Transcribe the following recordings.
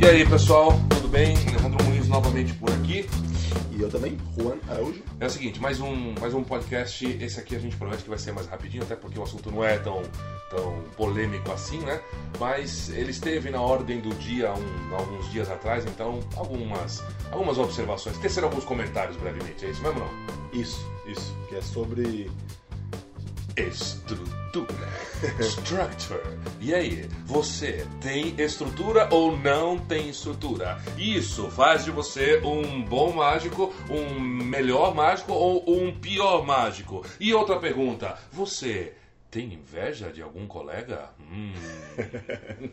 E aí, pessoal, tudo bem? Alejandro Muniz novamente por aqui. E eu também, Juan Araújo. É o seguinte, mais um, mais um podcast. Esse aqui a gente promete que vai ser mais rapidinho, até porque o assunto não é tão, tão polêmico assim, né? Mas ele esteve na ordem do dia um, alguns dias atrás, então algumas, algumas observações, tecer alguns comentários brevemente. É isso mesmo não? Isso, isso. Que é sobre Estrutura. Structure. E aí, você tem estrutura ou não tem estrutura? Isso faz de você um bom mágico, um melhor mágico ou um pior mágico? E outra pergunta, você tem inveja de algum colega? Hum.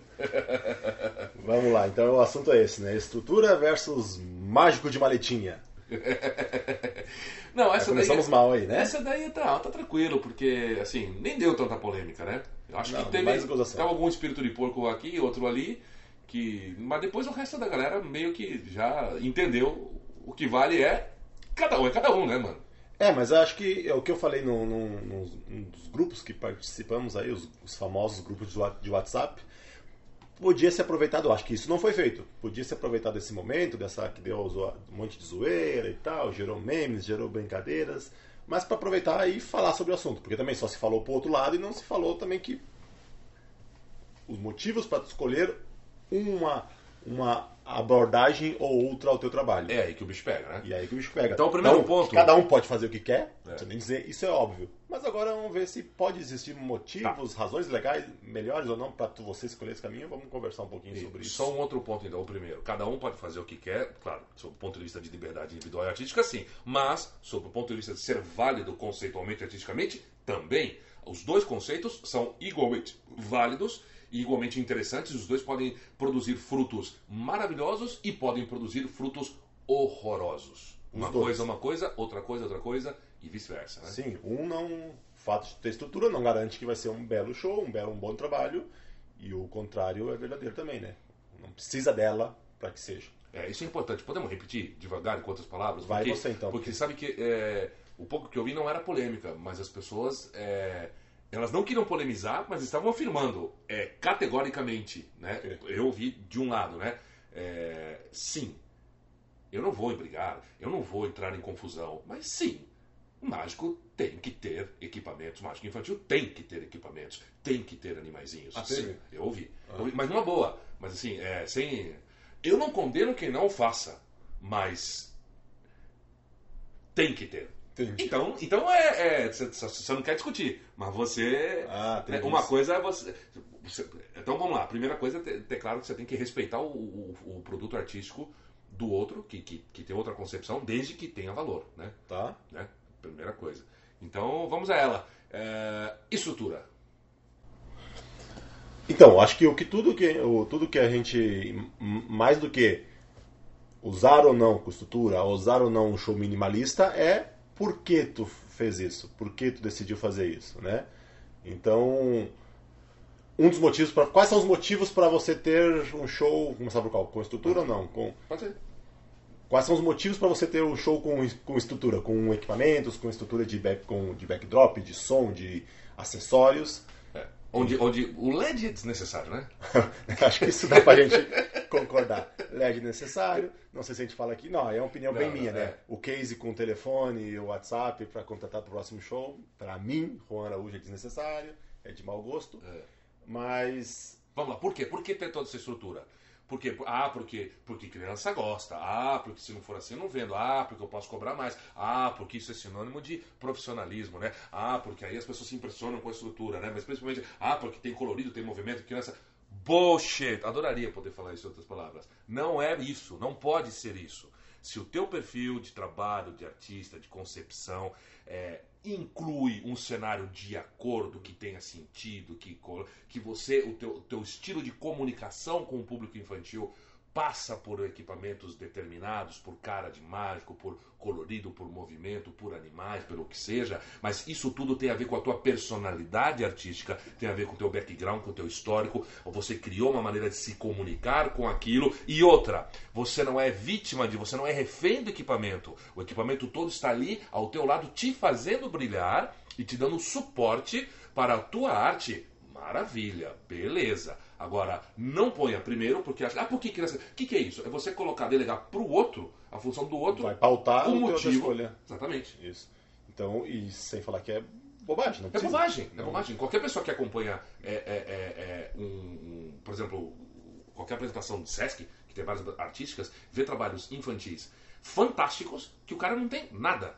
Vamos lá, então o assunto é esse, né? Estrutura versus mágico de maletinha. Não, essa Já começamos daí, mal aí, né? Essa daí tá, tá tranquilo, porque assim, nem deu tanta polêmica, né? Eu acho Não, que teve, teve algum espírito de porco aqui, outro ali, que. Mas depois o resto da galera meio que já entendeu o que vale é cada um, é cada um, né, mano? É, mas eu acho que é o que eu falei num, dos grupos que participamos aí, os, os famosos grupos de WhatsApp, podia ser aproveitado, acho que isso não foi feito, podia ser aproveitado esse momento, dessa que deu um monte de zoeira e tal, gerou memes, gerou brincadeiras, mas para aproveitar e falar sobre o assunto, porque também só se falou pro outro lado e não se falou também que os motivos para escolher uma, uma abordagem ou outra ao teu trabalho. É aí que o bicho pega, né? E aí que o bicho pega. Então, o primeiro ponto- Cada um pode fazer o que quer, É. você nem dizer, isso é óbvio. Mas agora vamos ver se pode existir motivos, Tá. razões legais, melhores ou não, para você escolher esse caminho. Vamos conversar um pouquinho sobre isso. Só um outro ponto então, o primeiro. Cada um pode fazer o que quer, claro, sob o ponto de vista de liberdade individual e artística, sim. Mas, sob o ponto de vista de ser válido conceitualmente e artisticamente, também. Os dois conceitos são igualmente válidos e igualmente interessantes. Os dois podem produzir frutos maravilhosos e podem produzir frutos horrorosos. Uma dois. coisa é uma coisa, outra coisa é outra coisa e vice-versa. Né? Sim, um não. O fato de ter estrutura não garante que vai ser um belo show, um belo, um bom trabalho. E o contrário é verdadeiro também, né? Não precisa dela para que seja. É, isso é importante. Podemos repetir devagar com outras palavras? Vai porque, você, então. Porque sabe que é, o pouco que eu vi não era polêmica, mas as pessoas é, elas não queriam polemizar, mas estavam afirmando é, categoricamente, né? Eu ouvi de um lado, né? É, sim, eu não vou brigar, eu não vou entrar em confusão, mas sim, o mágico tem que ter equipamentos, o mágico infantil tem que ter equipamentos, tem que ter animaizinhos. Ah, sim, eu ouvi. Eu ouvi, Mas numa boa. Mas assim, é, sem. Eu não condeno quem não o faça, mas tem que ter. Entendi. Então, então é. é, Você você não quer discutir, mas você. Ah, tem é, uma coisa é você, você- Então vamos lá. A primeira coisa é ter, claro que você tem que respeitar o, o- o produto artístico do outro, que, que, que tem outra concepção, desde que tenha valor, né? Tá? né? Primeira coisa. Então vamos a ela. É, estrutura. Então, acho que o que tudo que o, tudo que a gente mais do que usar ou não com estrutura, usar ou não um show minimalista é por que tu fez isso, por que tu decidiu fazer isso, né? Então, um dos motivos para quais são os motivos para você ter um show, começar por qual? Com estrutura ou não? Com Pode ser. Quais são os motivos para você ter um show com, com estrutura, com equipamentos, com estrutura de, back, com, de backdrop, de som, de acessórios? É, Onde, onde o LED é desnecessário, né? Acho que isso dá pra gente concordar. LED necessário, não sei se a gente fala aqui, não, é uma opinião bem Não, minha, não, né? é. O case com o telefone e o WhatsApp para contratar pro próximo show, pra mim, Juan Araújo é desnecessário, é de mau gosto, É. mas Vamos lá, por quê? Por que ter toda essa estrutura? Por quê? Ah, porque, porque criança gosta. Ah, porque se não for assim eu não vendo. Ah, porque eu posso cobrar mais. Ah, porque isso é sinônimo de profissionalismo, né? Ah, porque aí as pessoas se impressionam com a estrutura, né? Mas principalmente, ah, porque tem colorido, tem movimento, criança. Bullshit! Adoraria poder falar isso em outras palavras. Não é isso, não pode ser isso. Se o teu perfil de trabalho, de artista, de concepção, é, inclui um cenário de acordo que tenha sentido, que, que você, o teu, teu estilo de comunicação com o público infantil passa por equipamentos determinados, por cara de mágico, por colorido, por movimento, por animais, pelo que seja, mas isso tudo tem a ver com a tua personalidade artística, tem a ver com o teu background, com o teu histórico, você criou uma maneira de se comunicar com aquilo, e outra, você não é vítima de, você não é refém do equipamento, o equipamento todo está ali ao teu lado, te fazendo brilhar e te dando suporte para a tua arte, maravilha, beleza. Agora, não ponha primeiro, porque acha. Ah, por que criança? O que, que é isso? É você colocar, delegar pro outro, a função do outro. Vai pautar o o motivo. escolha. Exatamente. Isso. Então, e sem falar que é bobagem, não É precisa. bobagem, é Não. bobagem. Qualquer pessoa que acompanha, é, é, é, é, um, um- por exemplo, qualquer apresentação de Sesc, que tem várias artísticas, vê trabalhos infantis fantásticos que o cara não tem nada.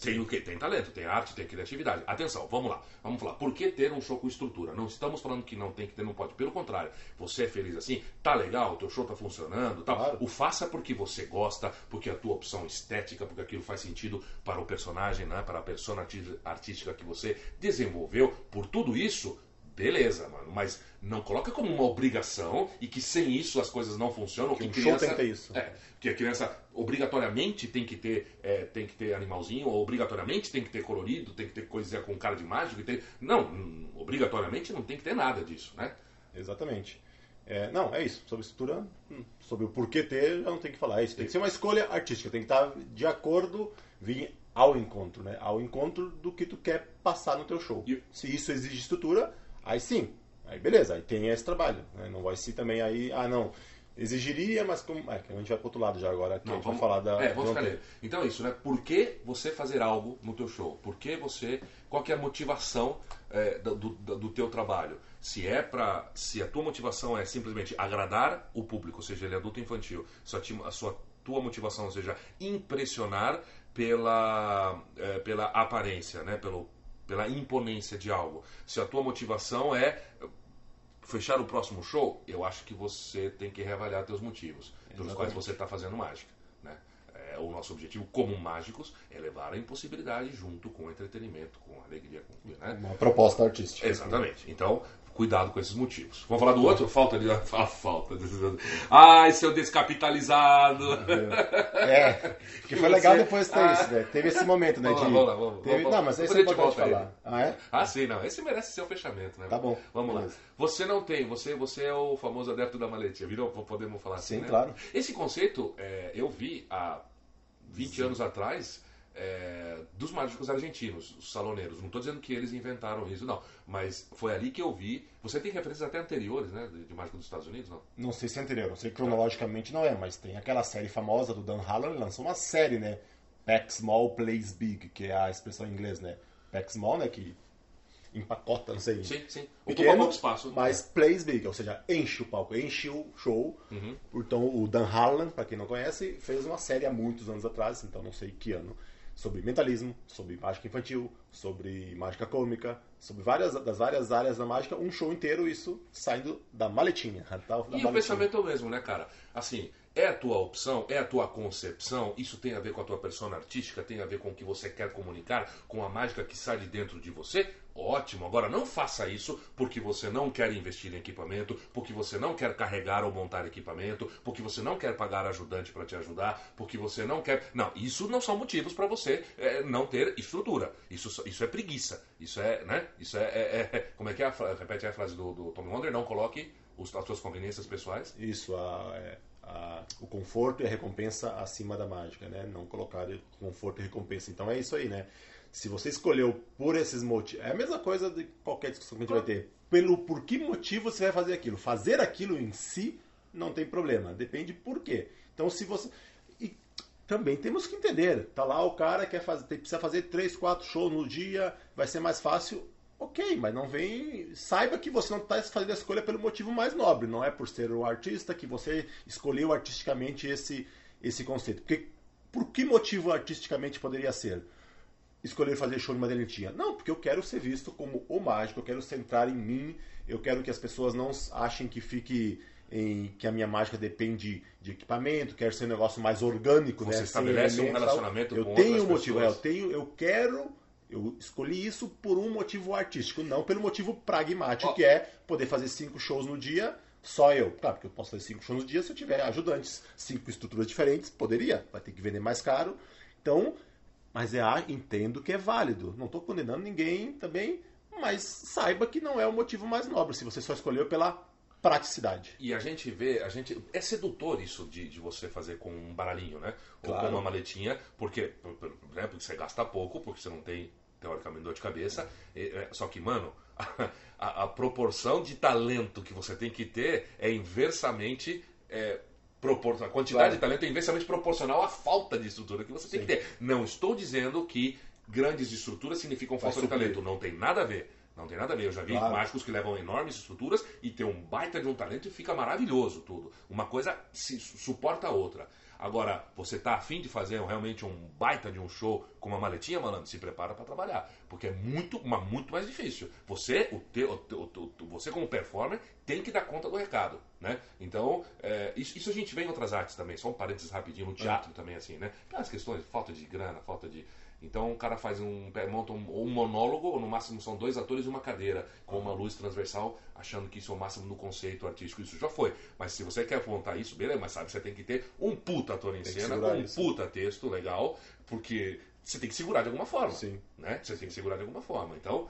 Tem o quê? Tem talento, tem arte, tem criatividade. Atenção, vamos lá. Vamos falar. Por que ter um show com estrutura? Não estamos falando que não tem que ter, não pode. Pelo contrário, você é feliz assim, tá legal, o teu show tá funcionando, tal. Claro. O faça porque você gosta, porque a tua opção estética, porque aquilo faz sentido para o personagem, né? para a persona artística que você desenvolveu. Por tudo isso, beleza, mano. Mas não coloca como uma obrigação e que sem isso as coisas não funcionam. Que que um show tem que ter isso. É, que a criança obrigatoriamente tem que ter é, tem que ter animalzinho, ou obrigatoriamente tem que ter colorido, tem que ter coisa com cara de mágico. Tem... Não, obrigatoriamente não tem que ter nada disso, né? Exatamente. É, não, é isso. Sobre estrutura, hum, sobre o porquê ter, já não tem que falar. É isso. Tem que ser uma escolha artística. Tem que estar de acordo, vir ao encontro, né? Ao encontro do que tu quer passar no teu show. E- Se isso exige estrutura, aí sim. Aí beleza, aí tem esse trabalho. né? Não vai ser também aí, ah não, exigiria, mas como. É, a gente vai pro outro lado já agora, que a gente vai falar da. É, vamos ficar. Então é isso, né? Por que você fazer algo no teu show? Por que você. Qual que é a motivação é, do, do, do teu trabalho? Se é para, se a tua motivação é simplesmente agradar o público, seja ele adulto ou infantil, se a sua tua motivação seja impressionar pela, é, pela aparência, né? Pelo, pela imponência de algo. Se a tua motivação é fechar o próximo show, eu acho que você tem que reavaliar teus motivos pelos Exatamente. quais você está fazendo mágica. Né? É, o nosso objetivo como mágicos é levar a impossibilidade junto com o entretenimento, com a alegria, com né? Uma proposta artística. Exatamente. Então, cuidado com esses motivos. Vamos falar do outro? Falta de. A falta. de- Ai, seu descapitalizado. É, que foi legal depois ter Ah. isso, né? Teve esse momento, né? Vamos lá, de- vamos lá, vamos- teve- vamos- Não, mas esse é importante falar. Ah, é? Ah, sim, não. Esse merece ser o fechamento, né? Tá bom. Vamos lá. Beleza. Você não tem, você, você é o famoso adepto da maletinha, virou? Podemos falar assim, Sim, né? claro. Esse conceito é, eu vi há 20 anos atrás é, dos mágicos argentinos, os saloneiros. Não estou dizendo que eles inventaram isso, não. Mas foi ali que eu vi. Você tem referências até anteriores, né? De, de mágico dos Estados Unidos, não? Não sei se é anterior, não sei cronologicamente não é, mas tem aquela série famosa do Dan Harlan, ele lançou uma série, né? Pack Small Plays Big, que é a expressão em inglês, né? Pack Small, né? Que empacota, não sei. Sim, sim. Pequeno, pouco espaço. mas plays big, ou seja, enche o palco, enche o show. Uhum. Então o Dan Harlan, para quem não conhece, fez uma série há muitos anos atrás, então não sei que ano, sobre mentalismo, sobre mágica infantil, sobre mágica cômica, sobre várias das várias áreas da mágica, um show inteiro isso saindo da maletinha, tá? da E o maletinha. pensamento é o mesmo, né, cara? Assim, é a tua opção, é a tua concepção, isso tem a ver com a tua persona artística, tem a ver com o que você quer comunicar, com a mágica que sai de dentro de você? Ótimo. Agora, não faça isso porque você não quer investir em equipamento, porque você não quer carregar ou montar equipamento, porque você não quer pagar ajudante para te ajudar, porque você não quer. Não, isso não são motivos para você é, não ter estrutura. Isso, isso é preguiça. Isso é, né? Isso é. é- é- como é que é a Repete a frase do, do Tommy Wonder: não coloque os- as suas conveniências pessoais. Isso, a- é, a- o conforto e a recompensa acima da mágica, né? Não colocar conforto e recompensa. Então é isso aí, né? Se você escolheu por esses motivos, é a mesma coisa de qualquer discussão que a gente vai ter. Pelo por que motivo você vai fazer aquilo? Fazer aquilo em si não tem problema, depende por quê. Então se você e também temos que entender, tá lá o cara quer fazer, precisa fazer três, quatro shows no dia, vai ser mais fácil. Ok, mas não vem. Saiba que você não está fazendo a escolha pelo motivo mais nobre. Não é por ser o artista que você escolheu artisticamente esse, esse conceito. Porque, por que motivo artisticamente poderia ser? Escolher fazer show de madeirentinha? Não, porque eu quero ser visto como o mágico, eu quero centrar em mim, eu quero que as pessoas não achem que fique. Em, que a minha mágica depende de equipamento, quero ser um negócio mais orgânico, Você né? estabelece um elementos, tal. relacionamento eu com tenho um motivo, é, eu pessoas. tenho, eu quero eu escolhi isso por um motivo artístico, não pelo motivo pragmático, Ó. que é poder fazer cinco shows no dia, só eu. Claro, porque eu posso fazer cinco shows no dia se eu tiver ajudantes, cinco estruturas diferentes, poderia, vai ter que vender mais caro. Então, mas é, ah, entendo que é válido. Não estou condenando ninguém também, mas saiba que não é o motivo mais nobre, se você só escolheu pela praticidade. E a gente vê, a gente. É sedutor isso de, de você fazer com um baralhinho, né? Ou Claro. com uma maletinha, porque, por- por- né, porque você gasta pouco, porque você não tem, teoricamente, dor de cabeça. E, é, só que, mano, a, a, a proporção de talento que você tem que ter é inversamente é, propor- a quantidade Claro. de talento é inversamente proporcional à falta de estrutura que você tem que ter. Não estou dizendo que grandes estruturas significam falta de talento. Não tem nada a ver. Não tem nada a ver. Eu já vi Claro. mágicos que levam enormes estruturas e tem um baita de um talento e fica maravilhoso tudo. Uma coisa se suporta a outra. Agora, você tá afim de fazer realmente um baita de um show com uma maletinha, malandro? Se prepara para trabalhar. Porque é muito, mas muito mais difícil. Você, o teu, o o você como performer, tem que dar conta do recado, né? Então, é, isso, isso a gente vê em outras artes também. Só um parênteses rapidinho, no teatro também, assim, né? As questões, falta de grana, falta de... Então o cara faz um. monta um, um monólogo, ou no máximo são dois atores e uma cadeira, com uma luz transversal, achando que isso é o máximo no conceito artístico. Isso já foi. Mas se você quer montar isso, beleza, mas sabe, você tem que ter um puta ator em Tem cena, um isso. puta texto legal, porque você tem que segurar de alguma forma. Sim. Né? Você tem que segurar de alguma forma. Então,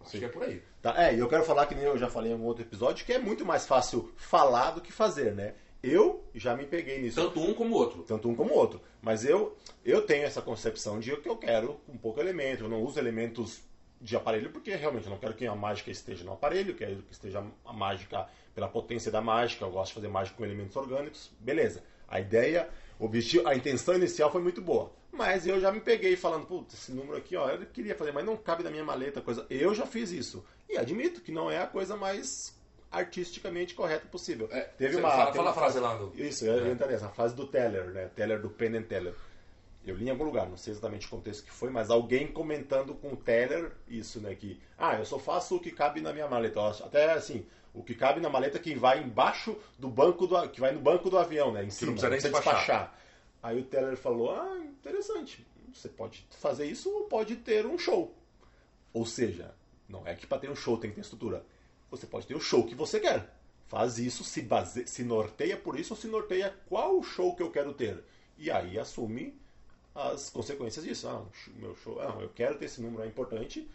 acho Sim. que é por aí. Tá, é, e eu quero falar que nem eu já falei em algum outro episódio, que é muito mais fácil falar do que fazer, né? Eu já me peguei nisso. Tanto um como o outro. tanto um como o outro. Mas eu, eu tenho essa concepção de que eu quero um pouco elemento, eu não uso elementos de aparelho porque realmente eu não quero que a mágica esteja no aparelho, eu quero que esteja a mágica pela potência da mágica, eu gosto de fazer mágica com elementos orgânicos, beleza. A ideia, o objetivo, a intenção inicial foi muito boa. Mas eu já me peguei falando, putz, esse número aqui, ó, eu queria fazer, mas não cabe na minha maleta, coisa. Eu já fiz isso. E admito que não é a coisa mais artisticamente correta possível. É, Teve uma, fala- teve fala uma a frase lá do- Isso, eu ia entrar nessa, a frase do Teller, né? Teller do Penn and Teller. Eu li em algum lugar, não sei exatamente o contexto que foi, mas alguém comentando com o Teller isso, né? Que, ah, eu só faço o que cabe na minha maleta. Até assim, o que cabe na maleta que vai embaixo do banco do que vai no banco do avião, né? Em cima, não precisa nem despachar. Aí o Teller falou, ah, interessante. Você pode fazer isso ou pode ter um show. Ou seja, não é que para ter um show tem que ter estrutura. Você pode ter o show que você quer. Faz isso, se, base... se norteia por isso ou se norteia qual show que eu quero ter. E aí assume as consequências disso. Ah, meu show, ah, eu quero ter esse número, é importante.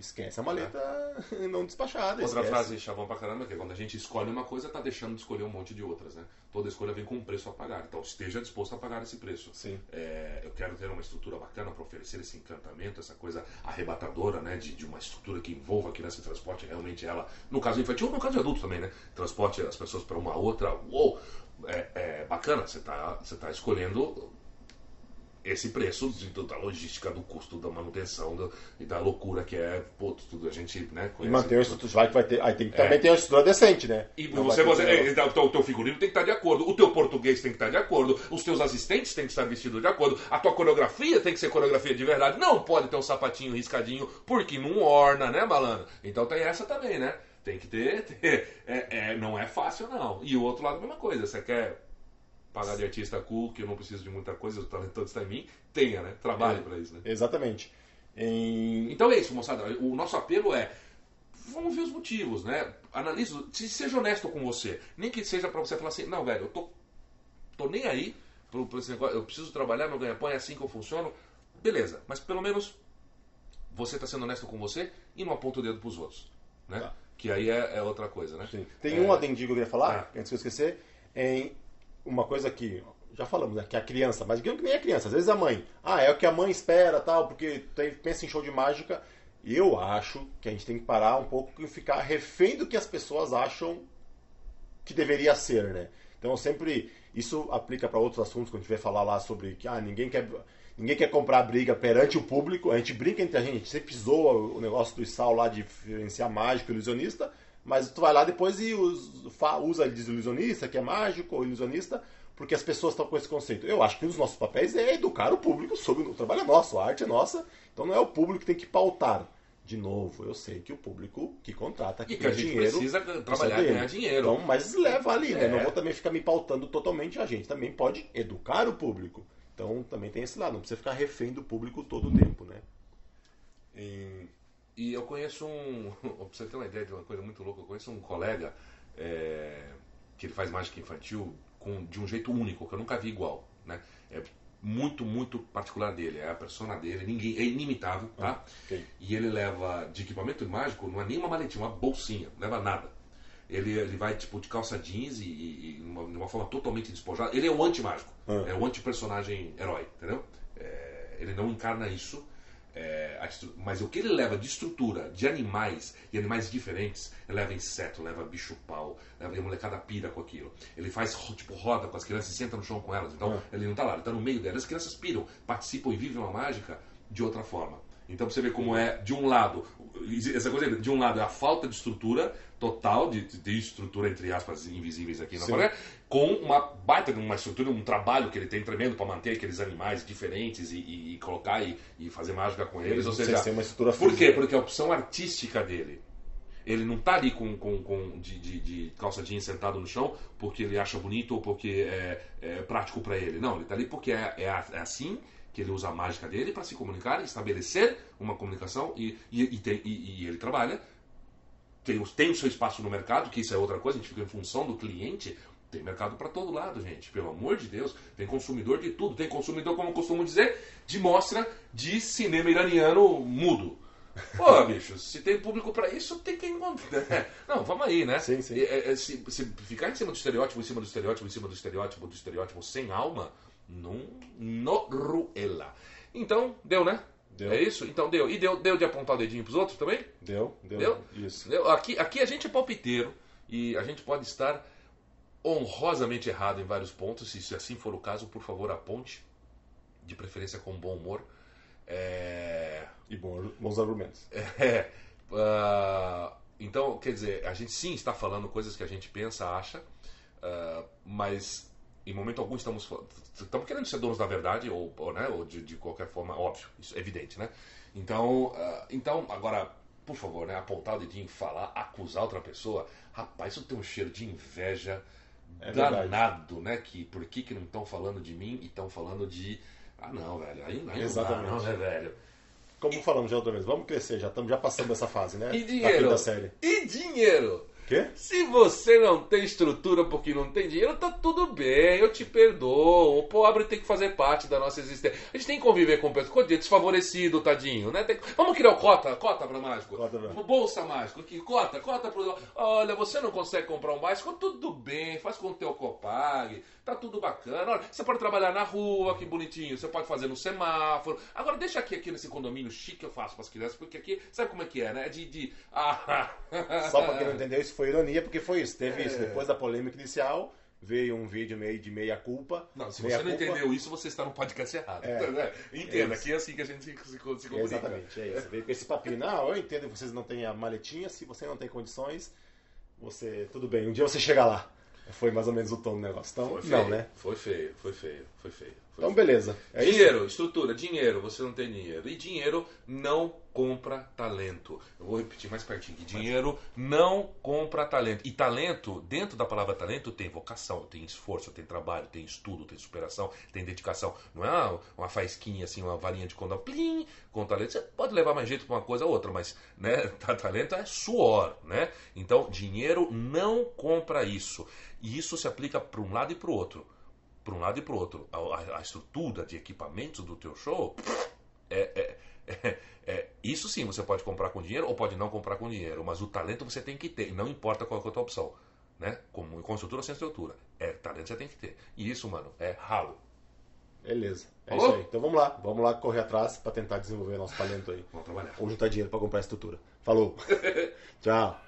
Esquece a maleta não despachada. Outra esquece. frase chavão pra caramba, que é quando a gente escolhe uma coisa, tá deixando de escolher um monte de outras, né? Toda escolha vem com um preço a pagar. Então esteja disposto a pagar esse preço. Sim. É, eu quero ter uma estrutura bacana para oferecer esse encantamento, essa coisa arrebatadora, né? De, de uma estrutura que envolva a criança transporte realmente ela, no caso infantil ou no caso de adulto também, né? Transporte as pessoas para uma outra. Uou! É, é bacana, você tá, você tá escolhendo esse preço de- da logística, do custo da manutenção do- e da loucura que é, pô, tudo a gente, né? E conhece. manter uma estrutura. Vai que vai ter. Aí tem que também ter uma estrutura decente, né? E Não você, você é, então, o teu- o teu figurino tem que estar de acordo, o teu português tem que estar de acordo, os teus assistentes têm que estar vestidos de acordo, a tua coreografia tem que ser coreografia de verdade, não pode ter um sapatinho riscadinho, porque não orna, né, malandro? Então tem essa também, né? Tem que ter, ter. É, é, não é fácil, não. E o outro lado, a mesma coisa. Você quer pagar de artista cool, que eu não preciso de muita coisa, o talento todo está em mim, tenha, né? Trabalhe É. pra isso, né? Exatamente. Em- Então é isso, moçada. O nosso apelo é. Vamos ver os motivos, né? Analise, se- seja honesto com você. Nem que seja pra você falar assim, não, velho, eu tô, tô nem aí pro, pro esse negócio, eu preciso trabalhar, meu ganha-pão é assim que eu funciono. Beleza, mas pelo menos você tá sendo honesto com você e não aponta o dedo pros outros. Né? Tá. Que aí é, é outra coisa, né? Sim. Tem É, um adendinho que eu queria falar, Ah. antes que eu esquecer, em uma coisa que já falamos, né, que a criança, mas que nem a criança, às vezes a mãe, ah, é o que a mãe espera, tal, porque tem, pensa em show de mágica. Eu acho que a gente tem que parar um pouco e ficar refém do que as pessoas acham que deveria ser, né? Então sempre isso aplica para outros assuntos quando a gente vai falar lá sobre que ah, ninguém quer ninguém quer comprar briga perante o público. A gente brinca entre a gente, a gente sempre zoa o negócio do Sal lá de diferenciar mágico e ilusionista, mas tu vai lá depois e usa diz ilusionista, que é mágico ou ilusionista, porque as pessoas estão com esse conceito. Eu acho que um dos nossos papéis é educar o público sobre o trabalho é nosso, a arte é nossa, então não é o público que tem que pautar. De novo, eu sei que o público que contrata, que E que tem a gente dinheiro, precisa trabalhar e dele. ganhar dinheiro. Então, mas leva ali, né? É. Não vou também ficar me pautando totalmente a gente. Também pode educar o público. Então também tem esse lado, não precisa ficar refém do público todo o tempo, né? E- E eu conheço um. Pra você ter uma ideia de uma coisa muito louca, eu conheço um colega é, que ele faz mágica infantil com, de um jeito único, que eu nunca vi igual. Né? É muito, muito particular dele. É a persona dele, ninguém, é inimitável, tá? ok. E ele leva de equipamento mágico, não é nem uma maletinha, uma bolsinha, não leva nada. Ele, ele vai tipo de calça jeans e, e, e uma, de uma forma totalmente despojada. Ele é o anti-mágico, Ah. é o anti-personagem herói, entendeu? É, ele não encarna isso. É, mas o que ele leva de estrutura, de animais, e animais diferentes, ele leva inseto, leva bicho-pau, leva e a molecada pira com aquilo. Ele faz, tipo, roda com as crianças e senta no chão com elas. Então, Ah. ele não tá lá, ele tá no meio delas. As crianças piram, participam e vivem uma mágica de outra forma. Então, você ver como é, de um lado, essa coisa, de um lado é a falta de estrutura total, de, de estrutura, entre aspas, invisíveis aqui na. Coreia, com uma baita uma estrutura, um trabalho que ele tem tremendo para manter aqueles animais diferentes e, e- e colocar e, e fazer mágica com eles. Ou seja, uma estrutura por quê? Porque a opção artística dele. Ele não tá ali com, com, com de, de, de calça jeans sentado no chão porque ele acha bonito ou porque é, é prático para ele. Não, ele tá ali porque é, é, é assim que ele usa a mágica dele para se comunicar, estabelecer uma comunicação e, e, tem- e- ele trabalha tem, tem o seu espaço no mercado, que isso é outra coisa, a gente fica em função do cliente. Tem mercado para todo lado, gente. Pelo amor de Deus. Tem consumidor de tudo. Tem consumidor, como eu costumo dizer, de mostra de cinema iraniano mudo. Pô, bicho, se tem público para isso, tem que encontrar. Não, vamos aí, né? Sim, sim. É, é, se, se ficar em cima do estereótipo, em cima do estereótipo, em cima do estereótipo, do estereótipo, sem alma, não, no ruela. Então, deu, né? Deu. É isso? Então deu. E deu, deu de apontar o dedinho pros outros também? Deu, deu, Deu? Isso. Entendeu? Aqui, aqui a gente é palpiteiro e a gente pode estar honrosamente errado em vários pontos. Se assim for o caso, por favor, aponte. De preferência com bom humor. É, E bons, bons argumentos. é, ah, então, quer dizer, a gente sim está falando coisas que a gente pensa, acha, ah, mas em momento algum estamos, estamos querendo ser donos da verdade, ou, ou, né, ou de, de qualquer forma, óbvio, isso é evidente, né? Então, ah, então agora, por favor, né, apontar o dedinho, falar, acusar outra pessoa, rapaz, isso tem um cheiro de inveja É verdade. danado, né? Que por que, que não estão falando de mim e estão falando de. Ah, não, velho, aí, aí não dá, Exatamente. não, né, velho? Como falamos já outra vez, vamos crescer, já estamos já passando dessa fase, né? E Da dinheiro? quinta série. E dinheiro? Quê? Se você não tem estrutura porque não tem dinheiro, tá tudo bem, eu te perdoo. O pobre tem que fazer parte da nossa existência. A gente tem que conviver com pessoas. Coitado, desfavorecido, tadinho, né? Tem Vamos criar o cota, cota para mágico. Cota pra- Bolsa mágico, aqui, cota, cota pro. Olha, você não consegue comprar um mágico, tudo bem, faz com o teu copag, tá tudo bacana. Olha, você pode trabalhar na rua, que bonitinho, você pode fazer no semáforo. Agora deixa aqui, aqui nesse condomínio chique eu faço para as crianças, porque aqui, sabe como é que é, né? É de. de... Ah, Só pra quem não entendeu, isso foi ironia, porque foi isso. Teve É. isso. Depois da polêmica inicial, veio um vídeo meio de meia culpa. Não, se você não culpa. entendeu isso, você está no podcast errado. É. né? Entenda, É aqui é assim que a gente se, se, se comunica. Exatamente, é isso. Veio com esse papinho. Não, eu entendo que vocês não têm a maletinha, se você não tem condições, você. Tudo bem, um dia você chega lá. Foi mais ou menos o tom do negócio. Então, Foi feio, não, né? Foi feio, foi feio, foi feio. Então, beleza. É isso? dinheiro, estrutura, dinheiro, você não tem dinheiro. E dinheiro não compra talento. Eu vou repetir mais pertinho aqui. Dinheiro não compra talento. E talento, dentro da palavra talento, tem vocação, tem esforço, tem trabalho, tem estudo, tem superação, tem dedicação. Não é uma, uma faisquinha assim, uma varinha de condão, plim, com talento. Você pode levar mais jeito para uma coisa ou outra, mas né, tá- talento é suor, né? Então, dinheiro não compra isso. E isso se aplica para um lado e para o outro para um lado e para o outro. A, a- estrutura de equipamentos do teu show é, é- é- é- isso sim você pode comprar com dinheiro ou pode não comprar com dinheiro, mas o talento você tem que ter, e não importa qual é a tua opção. Né? Como, com estrutura ou sem estrutura. É, talento você tem que ter. E isso, mano, é ralo. Beleza. É isso aí. Então vamos lá. Vamos lá correr atrás pra tentar desenvolver nosso talento aí. Vamos trabalhar. Ou juntar dinheiro pra comprar a estrutura. Falou. Tchau.